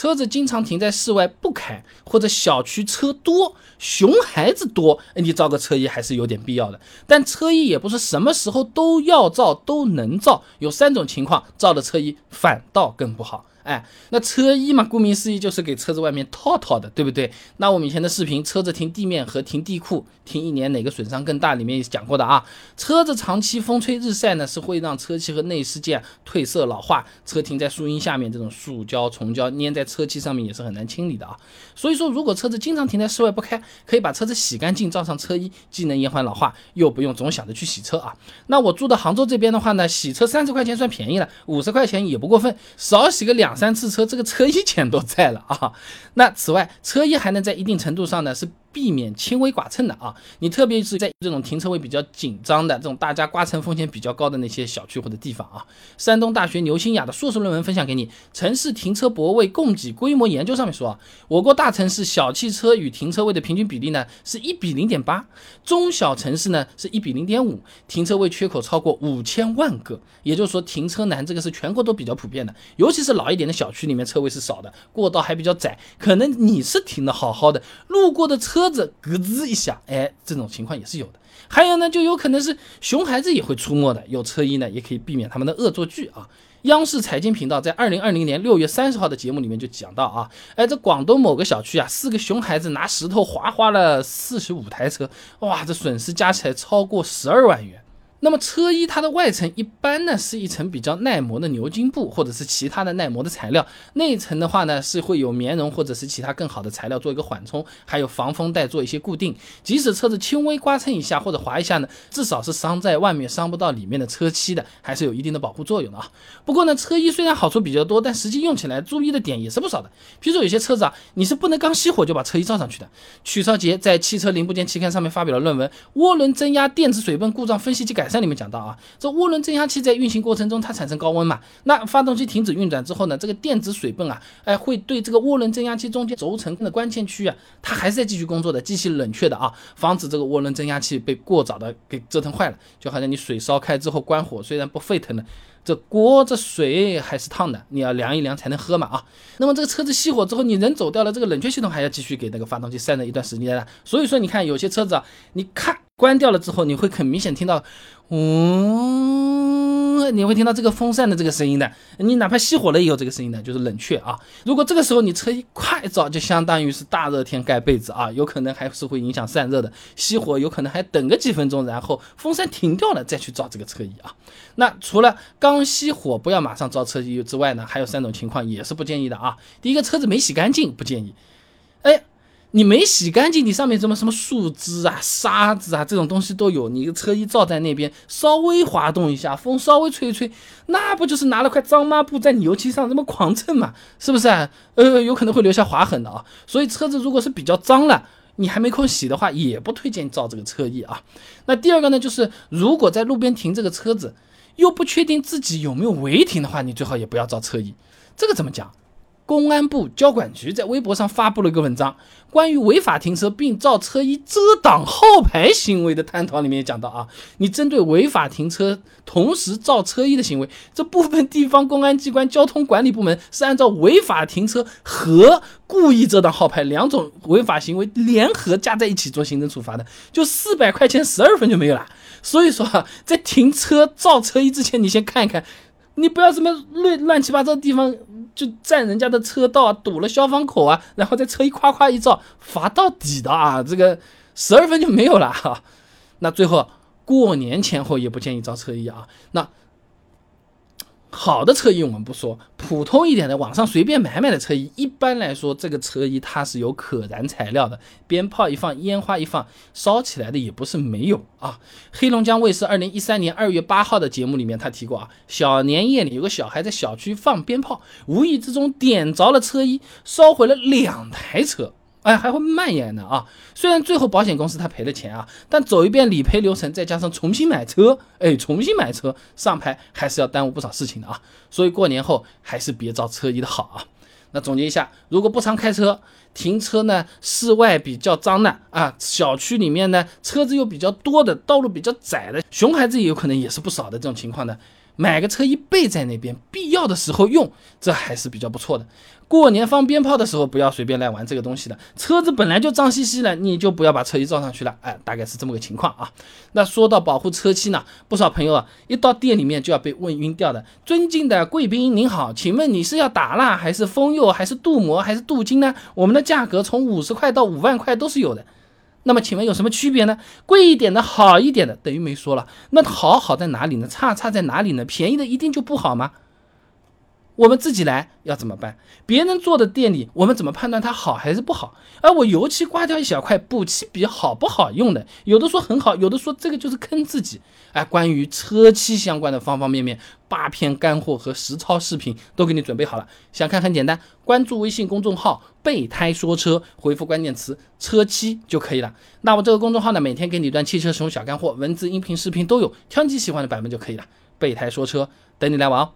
车子经常停在室外不开，或者小区车多、熊孩子多，你造个车衣还是有点必要的。但车衣也不是什么时候都要造、都能造，有三种情况造的车衣反倒更不好。哎，那车衣嘛，顾名思义就是给车子外面套套的，对不对？那我们以前的视频，车子停地面和停地库停一年哪个损伤更大？里面也讲过的啊。车子长期风吹日晒呢，是会让车漆和内饰件褪色老化。车停在树荫下面，这种树胶、虫胶粘在车漆上面也是很难清理的啊。所以说，如果车子经常停在室外不开，可以把车子洗干净，罩上车衣，既能延缓老化，又不用总想着去洗车啊。那我住的杭州这边的话呢，洗车三十块钱算便宜了，五十块钱也不过分，少洗个两。三次车，这个车衣钱都在了啊。那此外，车衣还能在一定程度上呢是。避免轻微剐蹭的啊，你特别是在这种停车位比较紧张的、这种大家刮蹭风险比较高的那些小区或者地方啊。山东大学牛新雅的硕士论文分享给你，《城市停车泊位供给规模研究》上面说啊，我国大城市小汽车与停车位的平均比例呢是一比零点八，中小城市呢是一比零点五，停车位缺口超过五千万个，也就是说停车难，这个是全国都比较普遍的，尤其是老一点的小区里面车位是少的，过道还比较窄，可能你是停的好好的，路过的车。车子咯吱一下，哎，这种情况也是有的。还有呢，就有可能是熊孩子也会出没的。有车衣呢，也可以避免他们的恶作剧啊。央视财经频道在二零二零年六月三十号的节目里面就讲到啊，哎，这广东某个小区啊，四个熊孩子拿石头划花了四十五台车，哇，这损失加起来超过十二万元。那么车衣它的外层一般呢是一层比较耐磨的牛津布或者是其他的耐磨的材料，内层的话呢是会有棉绒或者是其他更好的材料做一个缓冲，还有防风带做一些固定。即使车子轻微刮蹭一下或者划一下呢，至少是伤在外面，伤不到里面的车漆的，还是有一定的保护作用的啊。不过呢，车衣虽然好处比较多，但实际用起来注意的点也是不少的。比如说有些车子啊，你是不能刚熄火就把车衣罩上去的。曲超杰在《汽车零部件期刊》上面发表了论文《涡轮增压电子水泵故障分析及改》。在里面讲到啊，这涡轮增压器在运行过程中它产生高温嘛，那发动机停止运转之后呢，这个电子水泵啊，哎会对这个涡轮增压器中间轴承的关键区啊，它还是在继续工作的，机器冷却的啊，防止这个涡轮增压器被过早的给折腾坏了。就好像你水烧开之后关火，虽然不沸腾了，这锅这水还是烫的，你要凉一凉才能喝嘛啊。那么这个车子熄火之后，你人走掉了，这个冷却系统还要继续给那个发动机散热一段时间的。所以说你看有些车子啊，你看。关掉了之后，你会很明显听到，嗯，你会听到这个风扇的这个声音的。你哪怕熄火了也有这个声音的，就是冷却啊。如果这个时候你车一快照，就相当于是大热天盖被子啊，有可能还是会影响散热的。熄火有可能还等个几分钟，然后风扇停掉了再去照这个车衣啊。那除了刚熄火不要马上照车衣之外呢，还有三种情况也是不建议的啊。第一个，车子没洗干净，不建议。哎。你没洗干净，你上面什么什么树枝啊、沙子啊这种东西都有，你的车衣罩在那边，稍微滑动一下，风稍微吹一吹，那不就是拿了块脏抹布在你油漆上这么狂蹭嘛？是不是啊？呃，有可能会留下划痕的啊。所以车子如果是比较脏了，你还没空洗的话，也不推荐罩这个车衣啊。那第二个呢，就是如果在路边停这个车子，又不确定自己有没有违停的话，你最好也不要罩车衣。这个怎么讲？公安部交管局在微博上发布了一个文章，关于违法停车并造车衣遮挡号牌行为的探讨。里面也讲到啊，你针对违法停车同时造车衣的行为，这部分地方公安机关交通管理部门是按照违法停车和故意遮挡号牌两种违法行为联合加在一起做行政处罚的，就四百块钱十二分就没有了。所以说啊，在停车造车衣之前，你先看一看，你不要什么乱乱七八糟的地方。就占人家的车道啊，堵了消防口啊，然后在车一夸夸一照，罚到底的啊，这个十二分就没有了哈。那最后过年前后也不建议造车衣啊。那。好的车衣我们不说，普通一点的网上随便买买的车衣，一般来说这个车衣它是有可燃材料的，鞭炮一放，烟花一放，烧起来的也不是没有啊。黑龙江卫视二零一三年二月八号的节目里面，他提过啊，小年夜里有个小孩在小区放鞭炮，无意之中点着了车衣，烧毁了两台车。哎，还会蔓延的啊！虽然最后保险公司他赔了钱啊，但走一遍理赔流程，再加上重新买车，哎，重新买车上牌还是要耽误不少事情的啊。所以过年后还是别造车衣的好啊。那总结一下，如果不常开车，停车呢，室外比较脏的啊，小区里面呢车子又比较多的，道路比较窄的，熊孩子也有可能也是不少的这种情况呢。买个车衣备在那边，必要的时候用，这还是比较不错的。过年放鞭炮的时候，不要随便来玩这个东西的。车子本来就脏兮兮的，你就不要把车衣罩上去了。哎，大概是这么个情况啊。那说到保护车漆呢，不少朋友啊，一到店里面就要被问晕掉的。尊敬的贵宾您好，请问你是要打蜡还是封釉还是镀膜还是镀金呢？我们的价格从五十块到五万块都是有的。那么请问有什么区别呢？贵一点的好一点的，等于没说了。那好好在哪里呢？差差在哪里呢？便宜的一定就不好吗？我们自己来要怎么办？别人做的店里，我们怎么判断它好还是不好？而我油漆刮掉一小块，补漆笔好不好用的？有的说很好，有的说这个就是坑自己。哎，关于车漆相关的方方面面，八篇干货和实操视频都给你准备好了。想看很简单，关注微信公众号“备胎说车”，回复关键词“车漆”就可以了。那我这个公众号呢，每天给你一段汽车使用小干货，文字、音频、视频都有，挑你喜欢的版本就可以了。备胎说车，等你来玩哦。